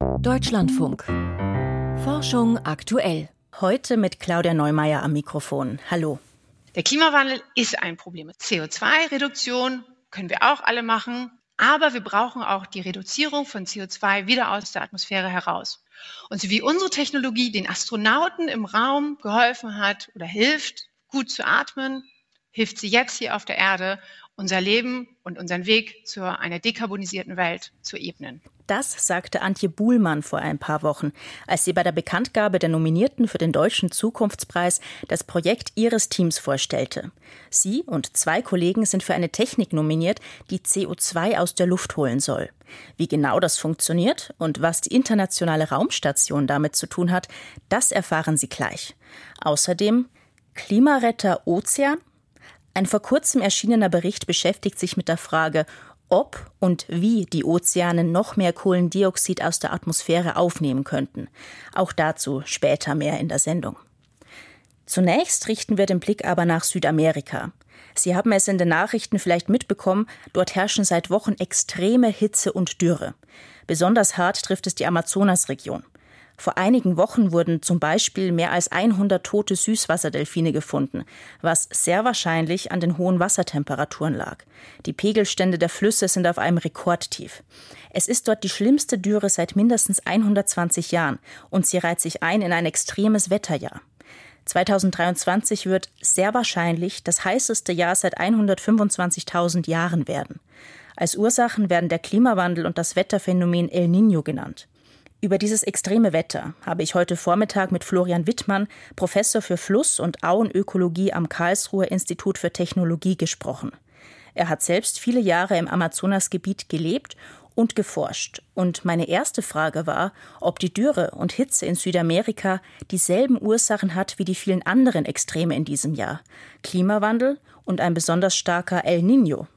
Deutschlandfunk. Forschung aktuell. Heute mit Claudia Neumeier am Mikrofon. Hallo. Der Klimawandel ist ein Problem. CO2-Reduktion können wir auch alle machen, aber wir brauchen auch die Reduzierung von CO2 wieder aus der Atmosphäre heraus. Und so wie unsere Technologie den Astronauten im Raum geholfen hat oder hilft, gut zu atmen, hilft sie jetzt hier auf der Erde, unser Leben und unseren Weg zu einer dekarbonisierten Welt zu ebnen. Das sagte Antje Buhlmann vor ein paar Wochen, als sie bei der Bekanntgabe der Nominierten für den Deutschen Zukunftspreis das Projekt ihres Teams vorstellte. Sie und zwei Kollegen sind für eine Technik nominiert, die CO2 aus der Luft holen soll. Wie genau das funktioniert und was die internationale Raumstation damit zu tun hat, das erfahren Sie gleich. Außerdem Klimaretter Ozean ein vor kurzem erschienener Bericht beschäftigt sich mit der Frage, ob und wie die Ozeane noch mehr Kohlendioxid aus der Atmosphäre aufnehmen könnten. Auch dazu später mehr in der Sendung. Zunächst richten wir den Blick aber nach Südamerika. Sie haben es in den Nachrichten vielleicht mitbekommen, dort herrschen seit Wochen extreme Hitze und Dürre. Besonders hart trifft es die Amazonasregion. Vor einigen Wochen wurden zum Beispiel mehr als 100 tote Süßwasserdelfine gefunden, was sehr wahrscheinlich an den hohen Wassertemperaturen lag. Die Pegelstände der Flüsse sind auf einem Rekordtief. Es ist dort die schlimmste Dürre seit mindestens 120 Jahren und sie reiht sich ein in ein extremes Wetterjahr. 2023 wird sehr wahrscheinlich das heißeste Jahr seit 125.000 Jahren werden. Als Ursachen werden der Klimawandel und das Wetterphänomen El Niño genannt. Über dieses extreme Wetter habe ich heute Vormittag mit Florian Wittmann, Professor für Fluss- und Auenökologie am Karlsruher Institut für Technologie, gesprochen. Er hat selbst viele Jahre im Amazonasgebiet gelebt und geforscht. Und meine erste Frage war, ob die Dürre und Hitze in Südamerika dieselben Ursachen hat wie die vielen anderen Extreme in diesem Jahr. Klimawandel und ein besonders starker El Niño.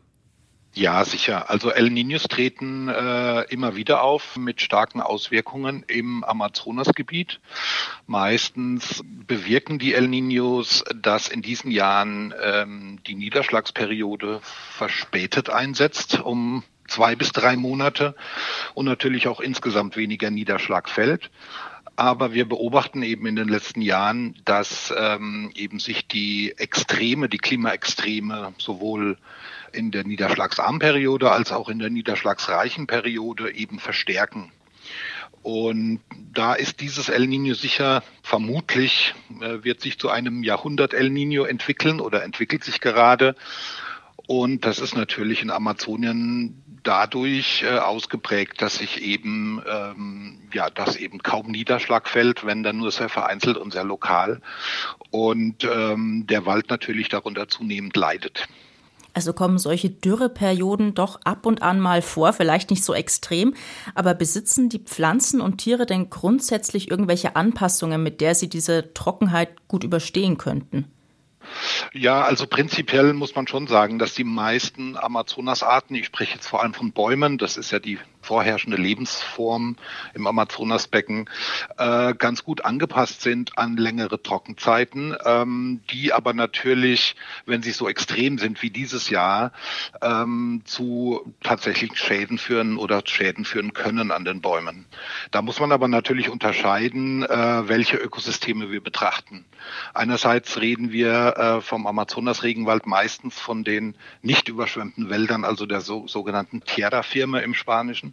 Ja, sicher. Also El Niños treten äh, immer wieder auf mit starken Auswirkungen im Amazonasgebiet. Meistens bewirken die El Niños, dass in diesen Jahren ähm, die Niederschlagsperiode verspätet einsetzt, um zwei bis drei Monate und natürlich auch insgesamt weniger Niederschlag fällt. Aber wir beobachten eben in den letzten Jahren, dass ähm, eben sich die Extreme, die Klimaextreme sowohl in der niederschlagsarmen Periode als auch in der niederschlagsreichen Periode eben verstärken. Und da ist dieses El Nino sicher vermutlich, äh, wird sich zu einem Jahrhundert El Nino entwickeln oder entwickelt sich gerade. Und das ist natürlich in Amazonien dadurch äh, ausgeprägt, dass sich eben ähm, ja, dass eben kaum Niederschlag fällt, wenn dann nur sehr vereinzelt und sehr lokal und ähm, der Wald natürlich darunter zunehmend leidet. Also kommen solche Dürreperioden doch ab und an mal vor, vielleicht nicht so extrem, aber besitzen die Pflanzen und Tiere denn grundsätzlich irgendwelche Anpassungen, mit der sie diese Trockenheit gut überstehen könnten? Ja, also prinzipiell muss man schon sagen, dass die meisten Amazonasarten, ich spreche jetzt vor allem von Bäumen, das ist ja die vorherrschende Lebensform im Amazonasbecken, äh, ganz gut angepasst sind an längere Trockenzeiten, ähm, die aber natürlich, wenn sie so extrem sind wie dieses Jahr, ähm, zu tatsächlichen Schäden führen oder Schäden führen können an den Bäumen. Da muss man aber natürlich unterscheiden, äh, welche Ökosysteme wir betrachten. Einerseits reden wir äh, vom Amazonas-Regenwald meistens von den nicht überschwemmten Wäldern, also der so, sogenannten Tierra-Firma im Spanischen.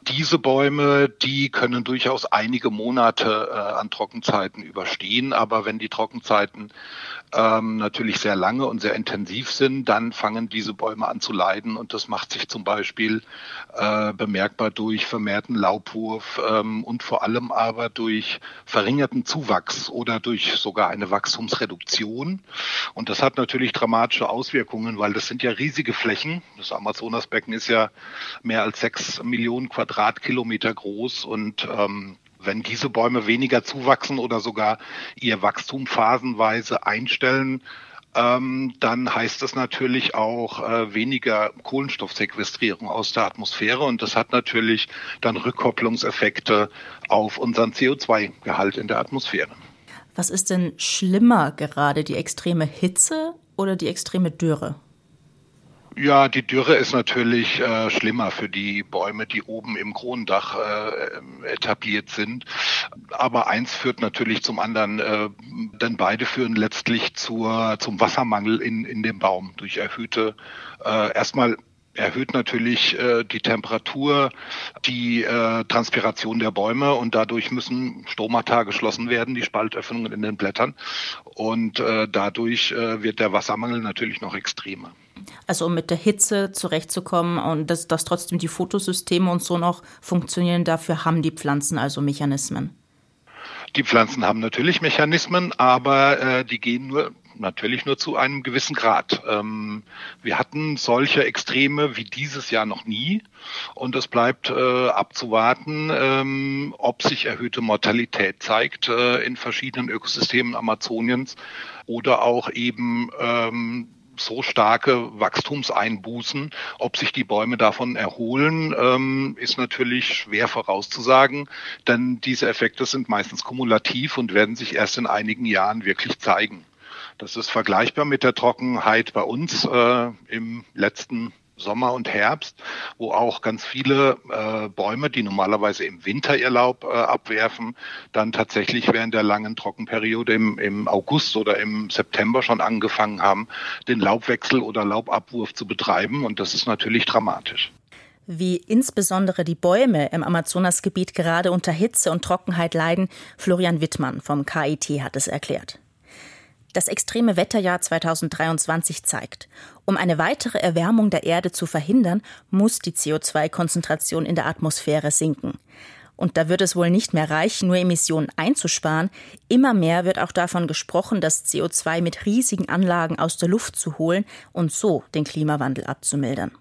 Diese Bäume, die können durchaus einige Monate äh, an Trockenzeiten überstehen, aber wenn die Trockenzeiten ähm, natürlich sehr lange und sehr intensiv sind, dann fangen diese Bäume an zu leiden und das macht sich zum Beispiel äh, bemerkbar durch vermehrten Laubwurf ähm, und vor allem aber durch verringerten Zuwachs oder durch sogar eine Wachstumsreduktion. Und das hat natürlich dramatische Auswirkungen, weil das sind ja riesige Flächen. Das Amazonasbecken ist ja mehr als sechs Millionen Quadratkilometer groß und ähm, wenn diese Bäume weniger zuwachsen oder sogar ihr Wachstum phasenweise einstellen, ähm, dann heißt das natürlich auch äh, weniger Kohlenstoffsequestrierung aus der Atmosphäre und das hat natürlich dann Rückkopplungseffekte auf unseren CO2-Gehalt in der Atmosphäre. Was ist denn schlimmer gerade, die extreme Hitze oder die extreme Dürre? Ja, die Dürre ist natürlich äh, schlimmer für die Bäume, die oben im Kronendach äh, etabliert sind. Aber eins führt natürlich zum anderen, äh, denn beide führen letztlich zur, zum Wassermangel in, in dem Baum durch erhöhte, äh, erstmal erhöht natürlich äh, die Temperatur, die äh, Transpiration der Bäume und dadurch müssen Stomata geschlossen werden, die Spaltöffnungen in den Blättern. Und äh, dadurch äh, wird der Wassermangel natürlich noch extremer. Also um mit der Hitze zurechtzukommen und dass, dass trotzdem die Fotosysteme und so noch funktionieren, dafür haben die Pflanzen also Mechanismen. Die Pflanzen haben natürlich Mechanismen, aber äh, die gehen nur natürlich nur zu einem gewissen Grad. Ähm, wir hatten solche Extreme wie dieses Jahr noch nie und es bleibt äh, abzuwarten, ähm, ob sich erhöhte Mortalität zeigt äh, in verschiedenen Ökosystemen Amazoniens oder auch eben ähm, so starke Wachstumseinbußen. Ob sich die Bäume davon erholen, ähm, ist natürlich schwer vorauszusagen, denn diese Effekte sind meistens kumulativ und werden sich erst in einigen Jahren wirklich zeigen. Das ist vergleichbar mit der Trockenheit bei uns äh, im letzten Sommer und Herbst, wo auch ganz viele äh, Bäume, die normalerweise im Winter ihr Laub äh, abwerfen, dann tatsächlich während der langen Trockenperiode im, im August oder im September schon angefangen haben, den Laubwechsel oder Laubabwurf zu betreiben. Und das ist natürlich dramatisch. Wie insbesondere die Bäume im Amazonasgebiet gerade unter Hitze und Trockenheit leiden, Florian Wittmann vom KIT hat es erklärt. Das extreme Wetterjahr 2023 zeigt, um eine weitere Erwärmung der Erde zu verhindern, muss die CO2-Konzentration in der Atmosphäre sinken. Und da wird es wohl nicht mehr reichen, nur Emissionen einzusparen. Immer mehr wird auch davon gesprochen, das CO2 mit riesigen Anlagen aus der Luft zu holen und so den Klimawandel abzumildern.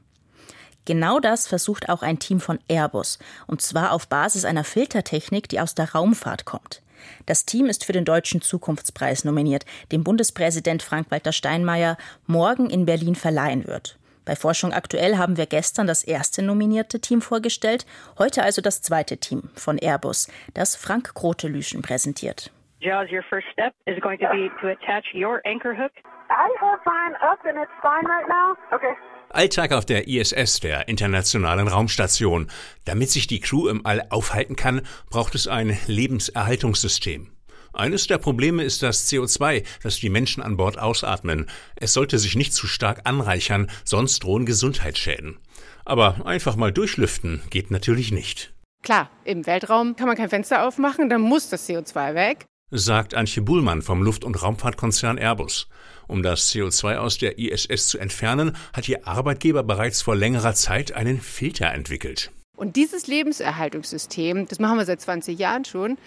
Genau das versucht auch ein Team von Airbus, und zwar auf Basis einer Filtertechnik, die aus der Raumfahrt kommt. Das Team ist für den Deutschen Zukunftspreis nominiert, den Bundespräsident Frank-Walter Steinmeier morgen in Berlin verleihen wird. Bei Forschung aktuell haben wir gestern das erste nominierte Team vorgestellt, heute also das zweite Team von Airbus, das Frank Grote-Lüschen präsentiert. Jaws, your first step is going to be to attach your anchor hook. I have mine up and it's fine right now. Okay. Alltag auf der ISS, der Internationalen Raumstation. Damit sich die Crew im All aufhalten kann, braucht es ein Lebenserhaltungssystem. Eines der Probleme ist das CO2, das die Menschen an Bord ausatmen. Es sollte sich nicht zu stark anreichern, sonst drohen Gesundheitsschäden. Aber einfach mal durchlüften geht natürlich nicht. Klar, im Weltraum kann man kein Fenster aufmachen, dann muss das CO2 weg sagt Antje Buhlmann vom Luft- und Raumfahrtkonzern Airbus. Um das CO2 aus der ISS zu entfernen, hat ihr Arbeitgeber bereits vor längerer Zeit einen Filter entwickelt. Und dieses Lebenserhaltungssystem, das machen wir seit 20 Jahren schon,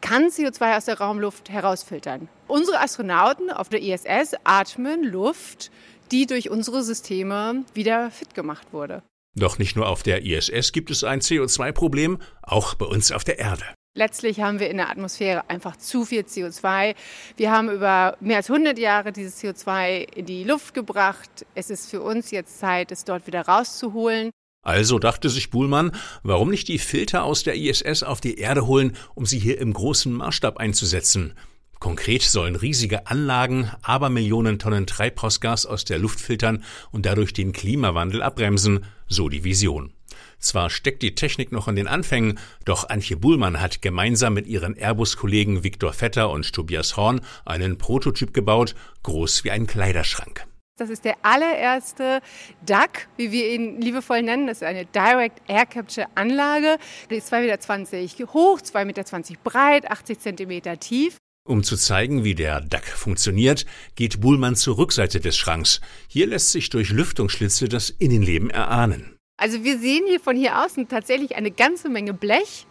kann CO2 aus der Raumluft herausfiltern. Unsere Astronauten auf der ISS atmen Luft, die durch unsere Systeme wieder fit gemacht wurde. Doch nicht nur auf der ISS gibt es ein CO2-Problem, auch bei uns auf der Erde. Letztlich haben wir in der Atmosphäre einfach zu viel CO2. Wir haben über mehr als 100 Jahre dieses CO2 in die Luft gebracht. Es ist für uns jetzt Zeit, es dort wieder rauszuholen. Also dachte sich Buhlmann, warum nicht die Filter aus der ISS auf die Erde holen, um sie hier im großen Maßstab einzusetzen? Konkret sollen riesige Anlagen Abermillionen Tonnen Treibhausgas aus der Luft filtern und dadurch den Klimawandel abbremsen, so die Vision. Zwar steckt die Technik noch in den Anfängen, doch Antje Buhlmann hat gemeinsam mit ihren Airbus-Kollegen Viktor Vetter und Tobias Horn einen Prototyp gebaut, groß wie ein Kleiderschrank. Das ist der allererste DAC, wie wir ihn liebevoll nennen. Das ist eine Direct Air Capture Anlage. Die ist 2,20 Meter hoch, 2,20 Meter breit, 80 Zentimeter tief. Um zu zeigen, wie der DAC funktioniert, geht Buhlmann zur Rückseite des Schranks. Hier lässt sich durch Lüftungsschlitze das Innenleben erahnen. Also wir sehen hier von hier außen tatsächlich eine ganze Menge Blech.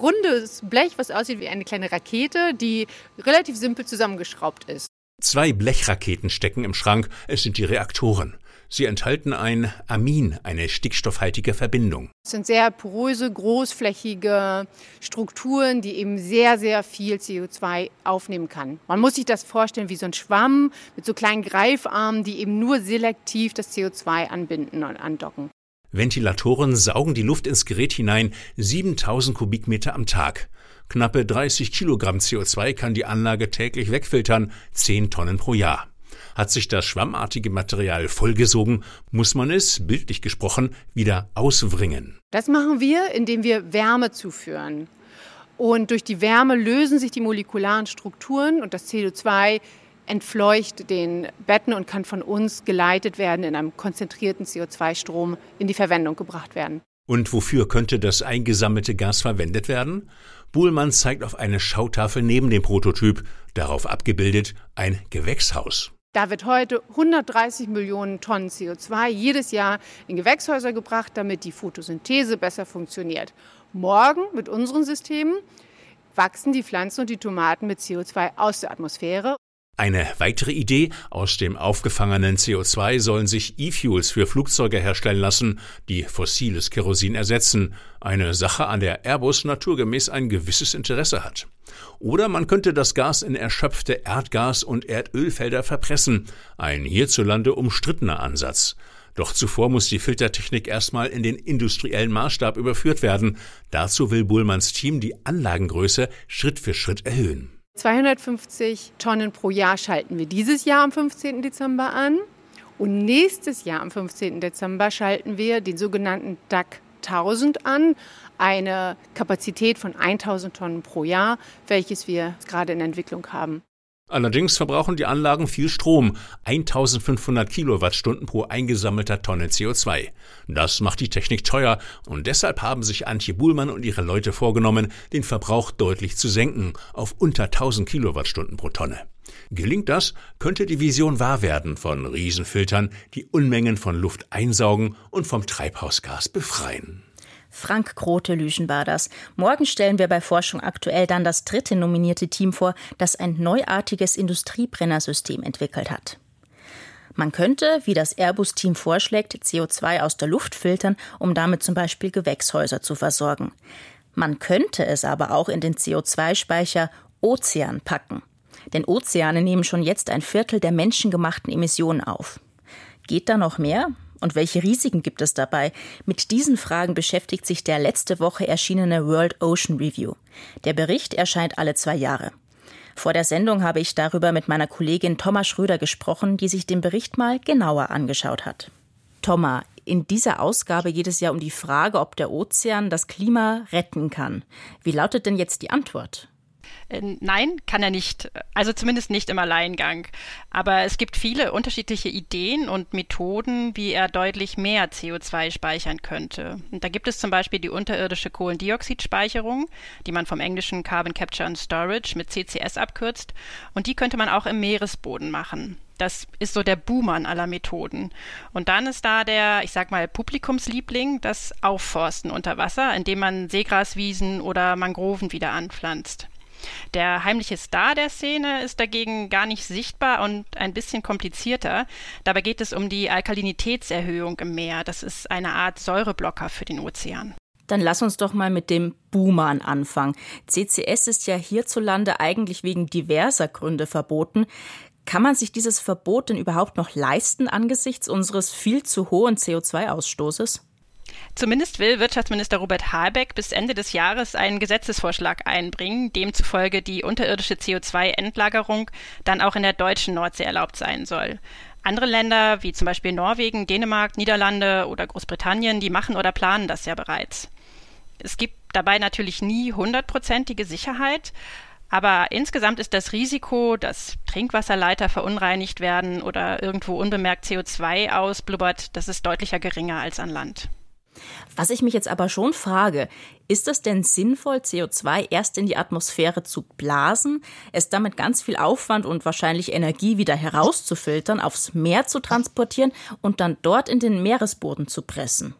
Rundes Blech, was aussieht wie eine kleine Rakete, die relativ simpel zusammengeschraubt ist. Zwei Blechraketen stecken im Schrank, es sind die Reaktoren. Sie enthalten ein Amin, eine stickstoffhaltige Verbindung. Es sind sehr poröse, großflächige Strukturen, die eben sehr, sehr viel CO2 aufnehmen kann. Man muss sich das vorstellen wie so ein Schwamm mit so kleinen Greifarmen, die eben nur selektiv das CO2 anbinden und andocken. Ventilatoren saugen die Luft ins Gerät hinein, 7000 Kubikmeter am Tag. Knappe 30 Kilogramm CO2 kann die Anlage täglich wegfiltern, 10 Tonnen pro Jahr. Hat sich das schwammartige Material vollgesogen, muss man es, bildlich gesprochen, wieder auswringen. Das machen wir, indem wir Wärme zuführen. Und durch die Wärme lösen sich die molekularen Strukturen und das CO2 entfleucht den Betten und kann von uns geleitet werden in einem konzentrierten CO2-Strom in die Verwendung gebracht werden. Und wofür könnte das eingesammelte Gas verwendet werden? Buhlmann zeigt auf eine Schautafel neben dem Prototyp, darauf abgebildet ein Gewächshaus. Da wird heute 130 Millionen Tonnen CO2 jedes Jahr in Gewächshäuser gebracht, damit die Photosynthese besser funktioniert. Morgen mit unseren Systemen wachsen die Pflanzen und die Tomaten mit CO2 aus der Atmosphäre eine weitere Idee, aus dem aufgefangenen CO2 sollen sich E-Fuels für Flugzeuge herstellen lassen, die fossiles Kerosin ersetzen, eine Sache, an der Airbus naturgemäß ein gewisses Interesse hat. Oder man könnte das Gas in erschöpfte Erdgas- und Erdölfelder verpressen, ein hierzulande umstrittener Ansatz. Doch zuvor muss die Filtertechnik erstmal in den industriellen Maßstab überführt werden. Dazu will Bullmanns Team die Anlagengröße Schritt für Schritt erhöhen. 250 Tonnen pro Jahr schalten wir dieses Jahr am 15. Dezember an. Und nächstes Jahr am 15. Dezember schalten wir den sogenannten DAC 1000 an, eine Kapazität von 1000 Tonnen pro Jahr, welches wir gerade in Entwicklung haben. Allerdings verbrauchen die Anlagen viel Strom, 1500 Kilowattstunden pro eingesammelter Tonne CO2. Das macht die Technik teuer und deshalb haben sich Antje Buhlmann und ihre Leute vorgenommen, den Verbrauch deutlich zu senken auf unter 1000 Kilowattstunden pro Tonne. Gelingt das, könnte die Vision wahr werden von Riesenfiltern, die Unmengen von Luft einsaugen und vom Treibhausgas befreien. Frank Grote-Lüschen war das. Morgen stellen wir bei Forschung aktuell dann das dritte nominierte Team vor, das ein neuartiges Industriebrennersystem entwickelt hat. Man könnte, wie das Airbus-Team vorschlägt, CO2 aus der Luft filtern, um damit zum Beispiel Gewächshäuser zu versorgen. Man könnte es aber auch in den CO2-Speicher Ozean packen. Denn Ozeane nehmen schon jetzt ein Viertel der menschengemachten Emissionen auf. Geht da noch mehr? Und welche Risiken gibt es dabei? Mit diesen Fragen beschäftigt sich der letzte Woche erschienene World Ocean Review. Der Bericht erscheint alle zwei Jahre. Vor der Sendung habe ich darüber mit meiner Kollegin Thomas Schröder gesprochen, die sich den Bericht mal genauer angeschaut hat. Thomas, in dieser Ausgabe geht es ja um die Frage, ob der Ozean das Klima retten kann. Wie lautet denn jetzt die Antwort? Äh, nein, kann er nicht. Also zumindest nicht im Alleingang. Aber es gibt viele unterschiedliche Ideen und Methoden, wie er deutlich mehr CO2 speichern könnte. Und da gibt es zum Beispiel die unterirdische Kohlendioxidspeicherung, die man vom englischen Carbon Capture and Storage mit CCS abkürzt. Und die könnte man auch im Meeresboden machen. Das ist so der Buhmann aller Methoden. Und dann ist da der, ich sag mal, Publikumsliebling, das Aufforsten unter Wasser, indem man Seegraswiesen oder Mangroven wieder anpflanzt. Der heimliche Star der Szene ist dagegen gar nicht sichtbar und ein bisschen komplizierter. Dabei geht es um die Alkalinitätserhöhung im Meer. Das ist eine Art Säureblocker für den Ozean. Dann lass uns doch mal mit dem Buhmann anfangen. CCS ist ja hierzulande eigentlich wegen diverser Gründe verboten. Kann man sich dieses Verbot denn überhaupt noch leisten angesichts unseres viel zu hohen CO2-Ausstoßes? Zumindest will Wirtschaftsminister Robert Habeck bis Ende des Jahres einen Gesetzesvorschlag einbringen, demzufolge die unterirdische CO2-Endlagerung dann auch in der deutschen Nordsee erlaubt sein soll. Andere Länder, wie zum Beispiel Norwegen, Dänemark, Niederlande oder Großbritannien, die machen oder planen das ja bereits. Es gibt dabei natürlich nie hundertprozentige Sicherheit, aber insgesamt ist das Risiko, dass Trinkwasserleiter verunreinigt werden oder irgendwo unbemerkt CO2 ausblubbert, das ist deutlicher geringer als an Land. Was ich mich jetzt aber schon frage, ist es denn sinnvoll, CO2 erst in die Atmosphäre zu blasen, es damit ganz viel Aufwand und wahrscheinlich Energie wieder herauszufiltern, aufs Meer zu transportieren und dann dort in den Meeresboden zu pressen?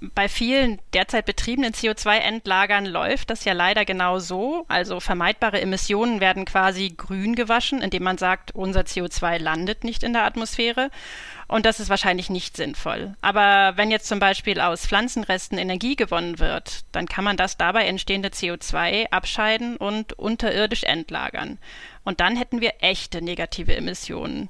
Bei vielen derzeit betriebenen CO2-Endlagern läuft das ja leider genau so. Also vermeidbare Emissionen werden quasi grün gewaschen, indem man sagt, unser CO2 landet nicht in der Atmosphäre. Und das ist wahrscheinlich nicht sinnvoll. Aber wenn jetzt zum Beispiel aus Pflanzenresten Energie gewonnen wird, dann kann man das dabei entstehende CO2 abscheiden und unterirdisch endlagern. Und dann hätten wir echte negative Emissionen.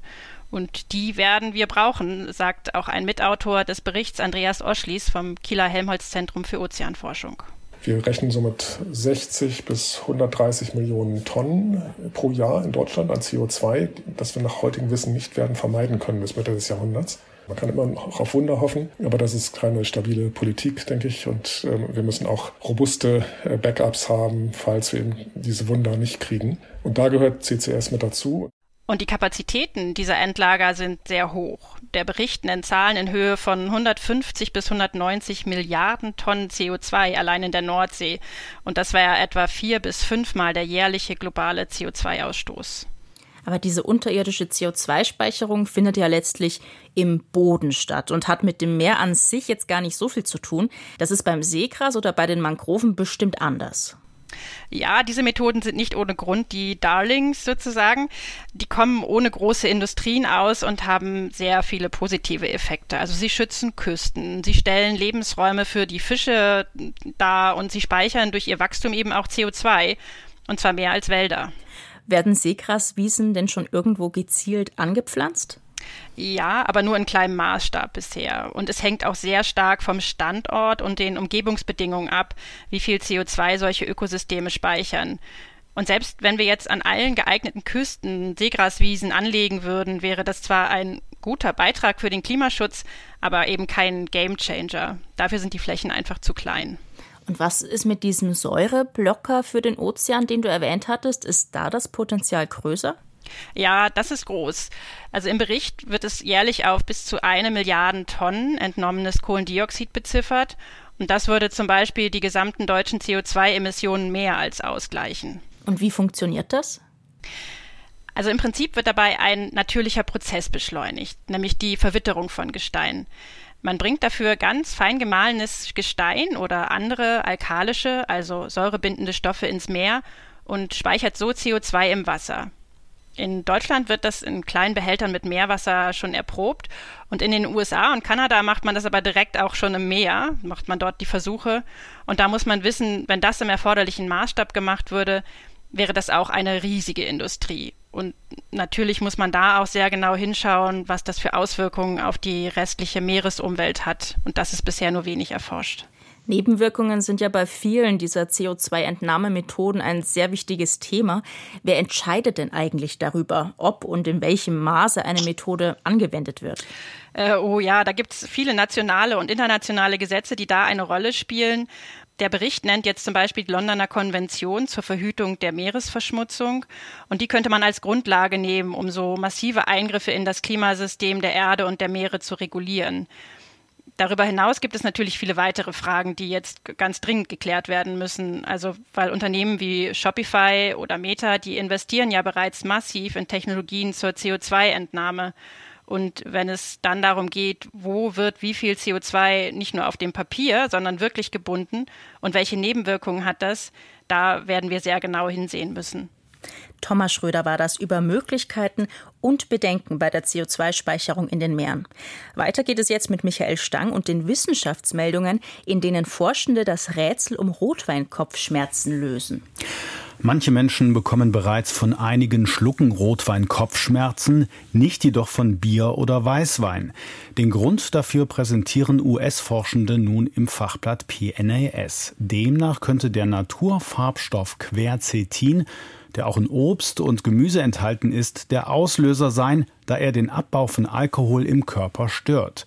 Und die werden wir brauchen, sagt auch ein Mitautor des Berichts Andreas Oschlies vom Kieler Helmholtz Zentrum für Ozeanforschung. Wir rechnen somit 60 bis 130 Millionen Tonnen pro Jahr in Deutschland an CO2, das wir nach heutigem Wissen nicht werden vermeiden können bis Mitte des Jahrhunderts. Man kann immer noch auf Wunder hoffen, aber das ist keine stabile Politik, denke ich. Und äh, wir müssen auch robuste äh, Backups haben, falls wir eben diese Wunder nicht kriegen. Und da gehört CCS mit dazu. Und die Kapazitäten dieser Endlager sind sehr hoch. Der Bericht nennt Zahlen in Höhe von 150 bis 190 Milliarden Tonnen CO2 allein in der Nordsee. Und das wäre etwa vier bis fünfmal der jährliche globale CO2-Ausstoß. Aber diese unterirdische CO2-Speicherung findet ja letztlich im Boden statt und hat mit dem Meer an sich jetzt gar nicht so viel zu tun. Das ist beim Seegras oder bei den Mangroven bestimmt anders. Ja, diese Methoden sind nicht ohne Grund die Darlings sozusagen. Die kommen ohne große Industrien aus und haben sehr viele positive Effekte. Also sie schützen Küsten, sie stellen Lebensräume für die Fische dar und sie speichern durch ihr Wachstum eben auch CO2 und zwar mehr als Wälder. Werden Seegraswiesen denn schon irgendwo gezielt angepflanzt? Ja, aber nur in kleinem Maßstab bisher. Und es hängt auch sehr stark vom Standort und den Umgebungsbedingungen ab, wie viel CO2 solche Ökosysteme speichern. Und selbst wenn wir jetzt an allen geeigneten Küsten Seegraswiesen anlegen würden, wäre das zwar ein guter Beitrag für den Klimaschutz, aber eben kein Gamechanger. Dafür sind die Flächen einfach zu klein. Und was ist mit diesem Säureblocker für den Ozean, den du erwähnt hattest? Ist da das Potenzial größer? Ja, das ist groß. Also im Bericht wird es jährlich auf bis zu eine Milliarden Tonnen entnommenes Kohlendioxid beziffert. Und das würde zum Beispiel die gesamten deutschen CO2-Emissionen mehr als ausgleichen. Und wie funktioniert das? Also im Prinzip wird dabei ein natürlicher Prozess beschleunigt, nämlich die Verwitterung von Gestein. Man bringt dafür ganz fein gemahlenes Gestein oder andere alkalische, also säurebindende Stoffe ins Meer und speichert so CO2 im Wasser. In Deutschland wird das in kleinen Behältern mit Meerwasser schon erprobt. Und in den USA und Kanada macht man das aber direkt auch schon im Meer, macht man dort die Versuche. Und da muss man wissen, wenn das im erforderlichen Maßstab gemacht würde, wäre das auch eine riesige Industrie. Und natürlich muss man da auch sehr genau hinschauen, was das für Auswirkungen auf die restliche Meeresumwelt hat. Und das ist bisher nur wenig erforscht. Nebenwirkungen sind ja bei vielen dieser CO2-Entnahmemethoden ein sehr wichtiges Thema. Wer entscheidet denn eigentlich darüber, ob und in welchem Maße eine Methode angewendet wird? Äh, oh ja, da gibt es viele nationale und internationale Gesetze, die da eine Rolle spielen. Der Bericht nennt jetzt zum Beispiel die Londoner Konvention zur Verhütung der Meeresverschmutzung. Und die könnte man als Grundlage nehmen, um so massive Eingriffe in das Klimasystem der Erde und der Meere zu regulieren. Darüber hinaus gibt es natürlich viele weitere Fragen, die jetzt ganz dringend geklärt werden müssen. Also, weil Unternehmen wie Shopify oder Meta, die investieren ja bereits massiv in Technologien zur CO2-Entnahme. Und wenn es dann darum geht, wo wird wie viel CO2 nicht nur auf dem Papier, sondern wirklich gebunden und welche Nebenwirkungen hat das, da werden wir sehr genau hinsehen müssen. Thomas Schröder war das über Möglichkeiten und Bedenken bei der CO2-Speicherung in den Meeren. Weiter geht es jetzt mit Michael Stang und den Wissenschaftsmeldungen, in denen Forschende das Rätsel um Rotweinkopfschmerzen lösen. Manche Menschen bekommen bereits von einigen Schlucken Rotwein Kopfschmerzen, nicht jedoch von Bier oder Weißwein. Den Grund dafür präsentieren US-Forschende nun im Fachblatt PNAS. Demnach könnte der Naturfarbstoff Quercetin der auch in Obst und Gemüse enthalten ist, der Auslöser sein, da er den Abbau von Alkohol im Körper stört.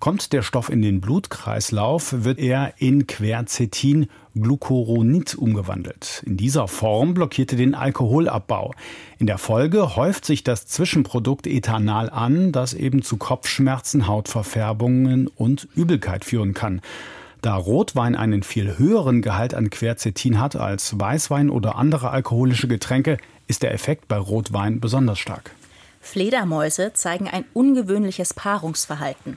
Kommt der Stoff in den Blutkreislauf, wird er in Quercetin Glucuronid umgewandelt. In dieser Form blockiert er den Alkoholabbau. In der Folge häuft sich das Zwischenprodukt Ethanal an, das eben zu Kopfschmerzen, Hautverfärbungen und Übelkeit führen kann. Da Rotwein einen viel höheren Gehalt an Quercetin hat als Weißwein oder andere alkoholische Getränke, ist der Effekt bei Rotwein besonders stark. Fledermäuse zeigen ein ungewöhnliches Paarungsverhalten.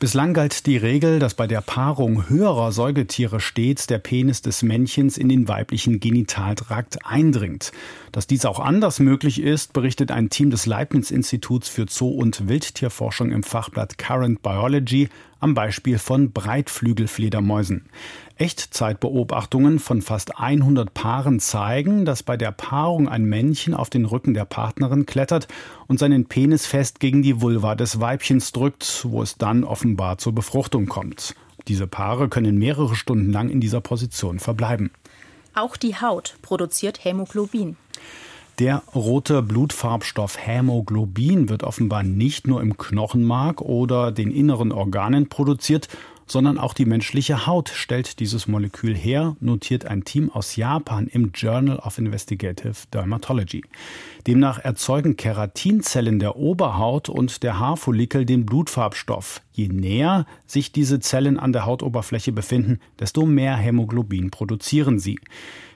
Bislang galt die Regel, dass bei der Paarung höherer Säugetiere stets der Penis des Männchens in den weiblichen Genitaltrakt eindringt. Dass dies auch anders möglich ist, berichtet ein Team des Leibniz-Instituts für Zoo- und Wildtierforschung im Fachblatt Current Biology am Beispiel von Breitflügelfledermäusen. Echtzeitbeobachtungen von fast 100 Paaren zeigen, dass bei der Paarung ein Männchen auf den Rücken der Partnerin klettert und seinen Penis fest gegen die Vulva des Weibchens drückt, wo es dann offenbar zur Befruchtung kommt. Diese Paare können mehrere Stunden lang in dieser Position verbleiben. Auch die Haut produziert Hämoglobin. Der rote Blutfarbstoff Hämoglobin wird offenbar nicht nur im Knochenmark oder den inneren Organen produziert, sondern auch die menschliche Haut stellt dieses Molekül her, notiert ein Team aus Japan im Journal of Investigative Dermatology. Demnach erzeugen Keratinzellen der Oberhaut und der Haarfollikel den Blutfarbstoff. Je näher sich diese Zellen an der Hautoberfläche befinden, desto mehr Hämoglobin produzieren sie.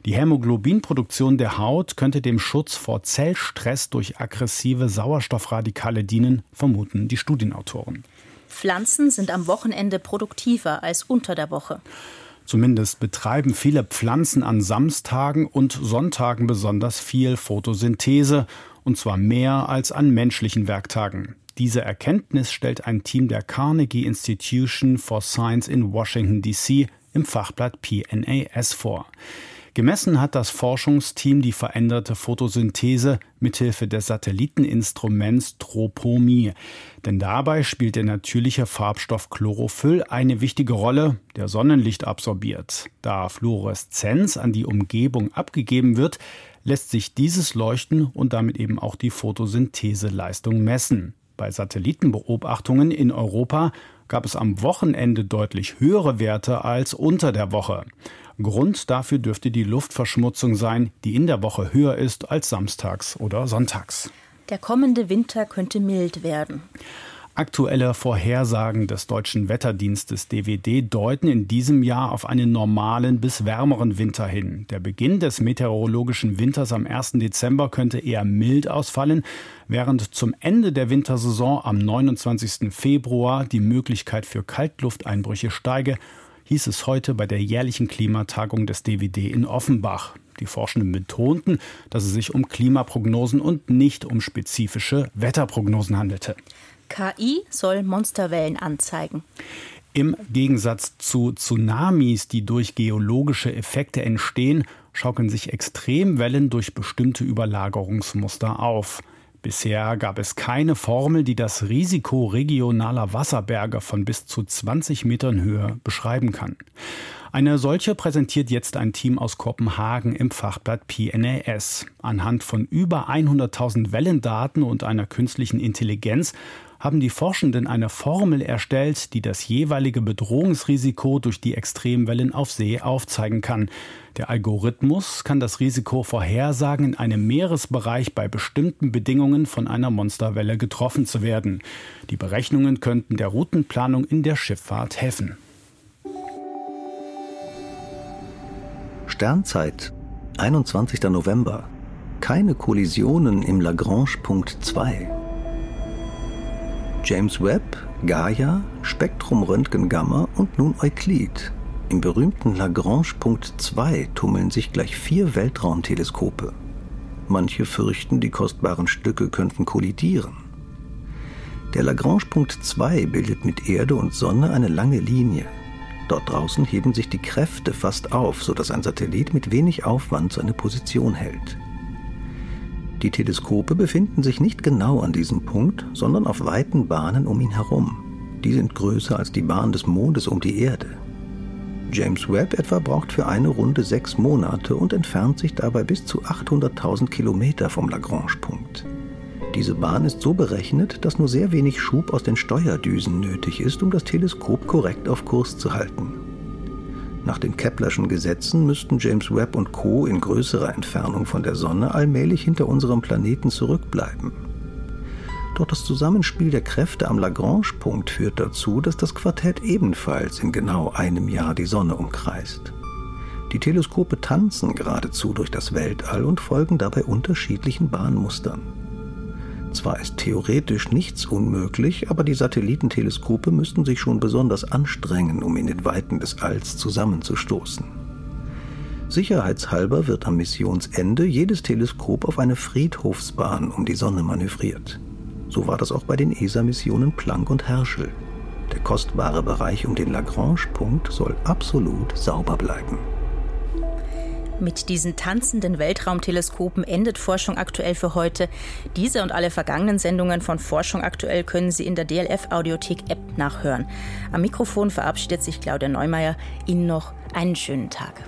Die Hämoglobinproduktion der Haut könnte dem Schutz vor Zellstress durch aggressive Sauerstoffradikale dienen, vermuten die Studienautoren. Pflanzen sind am Wochenende produktiver als unter der Woche. Zumindest betreiben viele Pflanzen an Samstagen und Sonntagen besonders viel Photosynthese, und zwar mehr als an menschlichen Werktagen. Diese Erkenntnis stellt ein Team der Carnegie Institution for Science in Washington, D.C. im Fachblatt PNAS vor. Gemessen hat das Forschungsteam die veränderte Photosynthese mithilfe des Satelliteninstruments Tropomie. Denn dabei spielt der natürliche Farbstoff Chlorophyll eine wichtige Rolle, der Sonnenlicht absorbiert. Da Fluoreszenz an die Umgebung abgegeben wird, lässt sich dieses Leuchten und damit eben auch die Photosyntheseleistung messen. Bei Satellitenbeobachtungen in Europa gab es am Wochenende deutlich höhere Werte als unter der Woche. Grund dafür dürfte die Luftverschmutzung sein, die in der Woche höher ist als samstags oder sonntags. Der kommende Winter könnte mild werden. Aktuelle Vorhersagen des deutschen Wetterdienstes DWD deuten in diesem Jahr auf einen normalen bis wärmeren Winter hin. Der Beginn des meteorologischen Winters am 1. Dezember könnte eher mild ausfallen, während zum Ende der Wintersaison am 29. Februar die Möglichkeit für Kaltlufteinbrüche steige hieß es heute bei der jährlichen Klimatagung des DWD in Offenbach. Die Forschenden betonten, dass es sich um Klimaprognosen und nicht um spezifische Wetterprognosen handelte. KI soll Monsterwellen anzeigen. Im Gegensatz zu Tsunamis, die durch geologische Effekte entstehen, schaukeln sich Extremwellen durch bestimmte Überlagerungsmuster auf. Bisher gab es keine Formel, die das Risiko regionaler Wasserberge von bis zu 20 Metern Höhe beschreiben kann. Eine solche präsentiert jetzt ein Team aus Kopenhagen im Fachblatt PNAS. Anhand von über 100.000 Wellendaten und einer künstlichen Intelligenz haben die Forschenden eine Formel erstellt, die das jeweilige Bedrohungsrisiko durch die Extremwellen auf See aufzeigen kann. Der Algorithmus kann das Risiko vorhersagen, in einem Meeresbereich bei bestimmten Bedingungen von einer Monsterwelle getroffen zu werden. Die Berechnungen könnten der Routenplanung in der Schifffahrt helfen. Sternzeit, 21. November. Keine Kollisionen im Lagrange-Punkt 2. James Webb, Gaia, Spektrumröntgen Gamma und nun Euklid. Im berühmten Lagrange-Punkt 2 tummeln sich gleich vier Weltraumteleskope. Manche fürchten, die kostbaren Stücke könnten kollidieren. Der Lagrange-Punkt 2 bildet mit Erde und Sonne eine lange Linie. Dort draußen heben sich die Kräfte fast auf, sodass ein Satellit mit wenig Aufwand seine Position hält. Die Teleskope befinden sich nicht genau an diesem Punkt, sondern auf weiten Bahnen um ihn herum. Die sind größer als die Bahn des Mondes um die Erde. James Webb etwa braucht für eine Runde sechs Monate und entfernt sich dabei bis zu 800.000 Kilometer vom Lagrange-Punkt. Diese Bahn ist so berechnet, dass nur sehr wenig Schub aus den Steuerdüsen nötig ist, um das Teleskop korrekt auf Kurs zu halten. Nach den Keplerschen Gesetzen müssten James Webb und Co. in größerer Entfernung von der Sonne allmählich hinter unserem Planeten zurückbleiben. Doch das Zusammenspiel der Kräfte am Lagrange-Punkt führt dazu, dass das Quartett ebenfalls in genau einem Jahr die Sonne umkreist. Die Teleskope tanzen geradezu durch das Weltall und folgen dabei unterschiedlichen Bahnmustern. Zwar ist theoretisch nichts unmöglich, aber die Satellitenteleskope müssten sich schon besonders anstrengen, um in den Weiten des Alls zusammenzustoßen. Sicherheitshalber wird am Missionsende jedes Teleskop auf eine Friedhofsbahn um die Sonne manövriert. So war das auch bei den ESA-Missionen Planck und Herschel. Der kostbare Bereich um den Lagrange-Punkt soll absolut sauber bleiben. Mit diesen tanzenden Weltraumteleskopen endet Forschung aktuell für heute. Diese und alle vergangenen Sendungen von Forschung aktuell können Sie in der DLF Audiothek App nachhören. Am Mikrofon verabschiedet sich Claudia Neumeier. Ihnen noch einen schönen Tag.